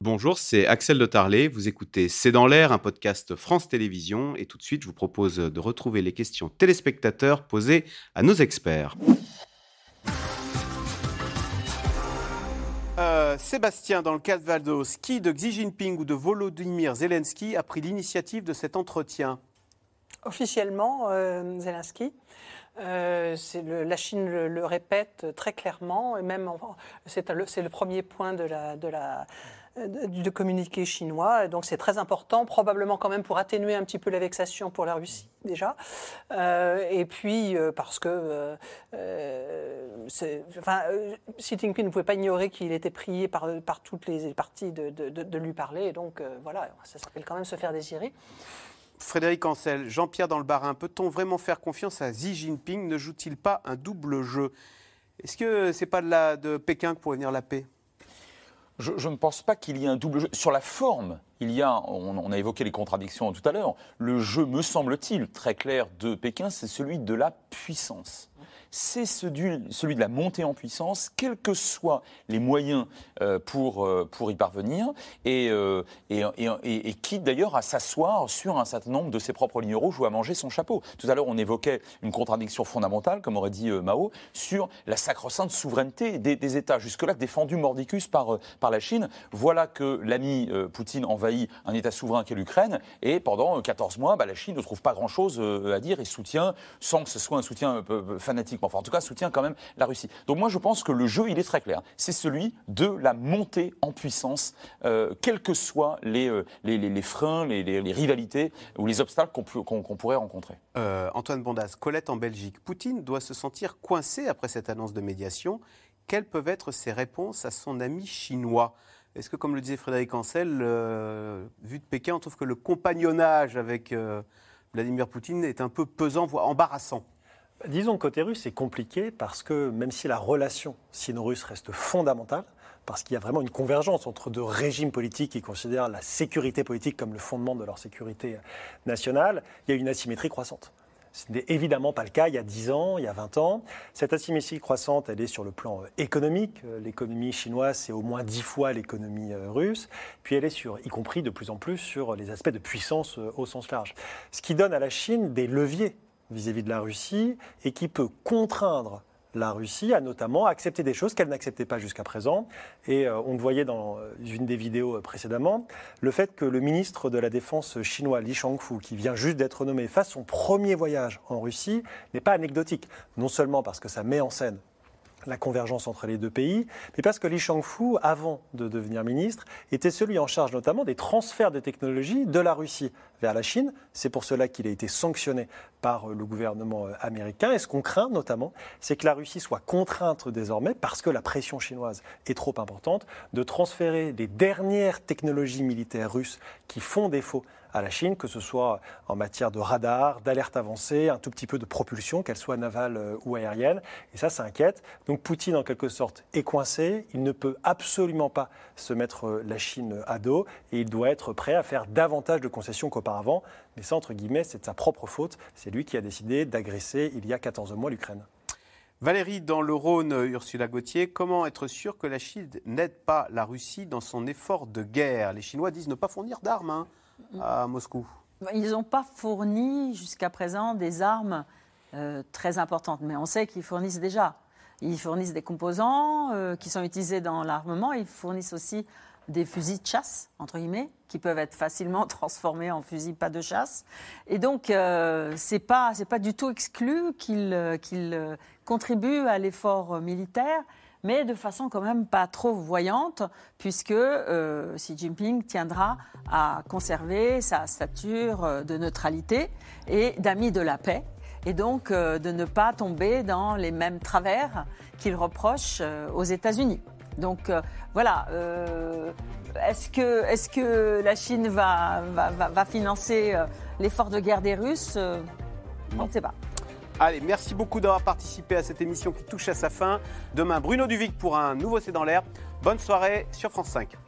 Bonjour, c'est Axel de Tarlet. Vous écoutez C'est dans l'air, un podcast France Télévisions. Et tout de suite, je vous propose de retrouver les questions téléspectateurs posées à nos experts. Euh, Sébastien, dans le cas de Valdos, qui de Xi Jinping ou de Volodymyr Zelensky a pris l'initiative de cet entretien? Officiellement, euh, Zelensky. Euh, la Chine le, répète très clairement, et même c'est le, premier point de communiqué chinois. Donc c'est très important, probablement quand même pour atténuer un petit peu la vexation pour la Russie déjà. Euh, et puis parce que enfin, Xi Jinping ne pouvait pas ignorer qu'il était prié par, toutes les parties de, de, de lui parler. Et donc voilà, ça s'appelle quand même se faire désirer. Frédéric Ancel, Jean-Pierre dans le Barin, peut-on vraiment faire confiance à Xi Jinping? Ne joue-t-il pas un double jeu? Est-ce que c'est pas de, la, de Pékin que pourrait venir la paix? Je, ne pense pas qu'il y ait un double jeu. Sur la forme, il y a, on, a évoqué les contradictions tout à l'heure, le jeu, me semble-t-il, très clair de Pékin, c'est celui de la puissance c'est celui de la montée en puissance, quels que soient les moyens euh, pour, euh, pour y parvenir, euh, et, et, quitte d'ailleurs à s'asseoir sur un certain nombre de ses propres lignes rouges ou à manger son chapeau. Tout à l'heure, on évoquait une contradiction fondamentale, comme aurait dit Mao, sur la sacro-sainte souveraineté des, États, jusque-là défendue mordicus par, par la Chine. Voilà que l'ami Poutine envahit un État souverain qu'est l'Ukraine, et pendant 14 mois, bah, la Chine ne trouve pas grand-chose à dire et soutient, sans que ce soit un soutien fanatique enfin en tout cas soutient quand même la Russie. Donc moi je pense que le jeu il est très clair, c'est celui de la montée en puissance, euh, quels que soient les, euh, freins, les, rivalités ou les obstacles qu'on pourrait rencontrer. Euh, Antoine Bondas, Colette en Belgique, Poutine doit se sentir coincé après cette annonce de médiation. Quelles peuvent être ses réponses à son ami chinois? Est-ce que, comme le disait Frédéric Ancel, vu de Pékin, on trouve que le compagnonnage avec Vladimir Poutine est un peu pesant, voire embarrassant? Disons côté russe, c'est compliqué parce que même si la relation sino-russe reste fondamentale, parce qu'il y a vraiment une convergence entre deux régimes politiques qui considèrent la sécurité politique comme le fondement de leur sécurité nationale, il y a une asymétrie croissante. Ce n'est évidemment pas le cas il y a 10 ans, il y a 20 ans. Cette asymétrie croissante, elle est sur le plan euh, économique. Euh, l'économie chinoise, c'est au moins 10 fois l'économie euh, russe. Puis elle est sur, y compris de plus en plus sur les aspects de puissance au sens large. Ce qui donne à la Chine des leviers vis-à-vis de la Russie et qui peut contraindre la Russie a notamment accepté des choses qu'elle n'acceptait pas jusqu'à présent. Et euh, on le voyait dans euh, une des vidéos euh, précédemment, le fait que le ministre de la Défense chinois, Li Shangfu, qui vient juste d'être nommé, fasse son premier voyage en Russie, n'est pas anecdotique. Non seulement parce que ça met en scène la convergence entre les deux pays, mais parce que Li Shangfu, avant de devenir ministre, était celui en charge notamment des transferts de technologies de la Russie vers la Chine. C'est pour cela qu'il a été sanctionné par le gouvernement américain. Et ce qu'on craint notamment, c'est que la Russie soit contrainte désormais, parce que la pression chinoise est trop importante, de transférer les dernières technologies militaires russes qui font défaut à la Chine, que ce soit en matière de radar, d'alerte avancée, un tout petit peu de propulsion, qu'elle soit navale euh, ou aérienne. Et ça, ça inquiète. Donc Poutine, en quelque sorte, est coincé. Il ne peut absolument pas se mettre euh, la Chine à dos et il doit être prêt à faire davantage de concessions qu'auparavant. Mais ça, entre guillemets, c'est de sa propre faute. C'est lui qui a décidé d'agresser il y a 14 mois l'Ukraine. Valérie, dans le Rhône, Ursula Gauthier, comment être sûr que la Chine n'aide pas la Russie dans son effort de guerre? Les Chinois disent ne pas fournir d'armes. Hein à Moscou Ils n'ont pas fourni jusqu'à présent des armes euh, très importantes, mais on sait qu'ils fournissent déjà. Ils fournissent des composants euh, qui sont utilisés dans l'armement, ils fournissent aussi des fusils de chasse, entre guillemets, qui peuvent être facilement transformés en fusils pas de chasse. Et donc, euh, ce n'est pas, pas du tout exclu qu'ils qu contribuent à l'effort militaire mais de façon quand même pas trop voyante, puisque euh, Xi Jinping tiendra à conserver sa stature euh, de neutralité et d'ami de la paix, et donc euh, de ne pas tomber dans les mêmes travers qu'il reproche aux États-Unis. Donc voilà, est-ce que, est que la Chine va, va, va financer l'effort de guerre des Russes? On ne sait pas. Allez, merci beaucoup d'avoir participé à cette émission qui touche à sa fin. Demain, Bruno Duvic pour un nouveau C'est dans l'air. Bonne soirée sur France 5.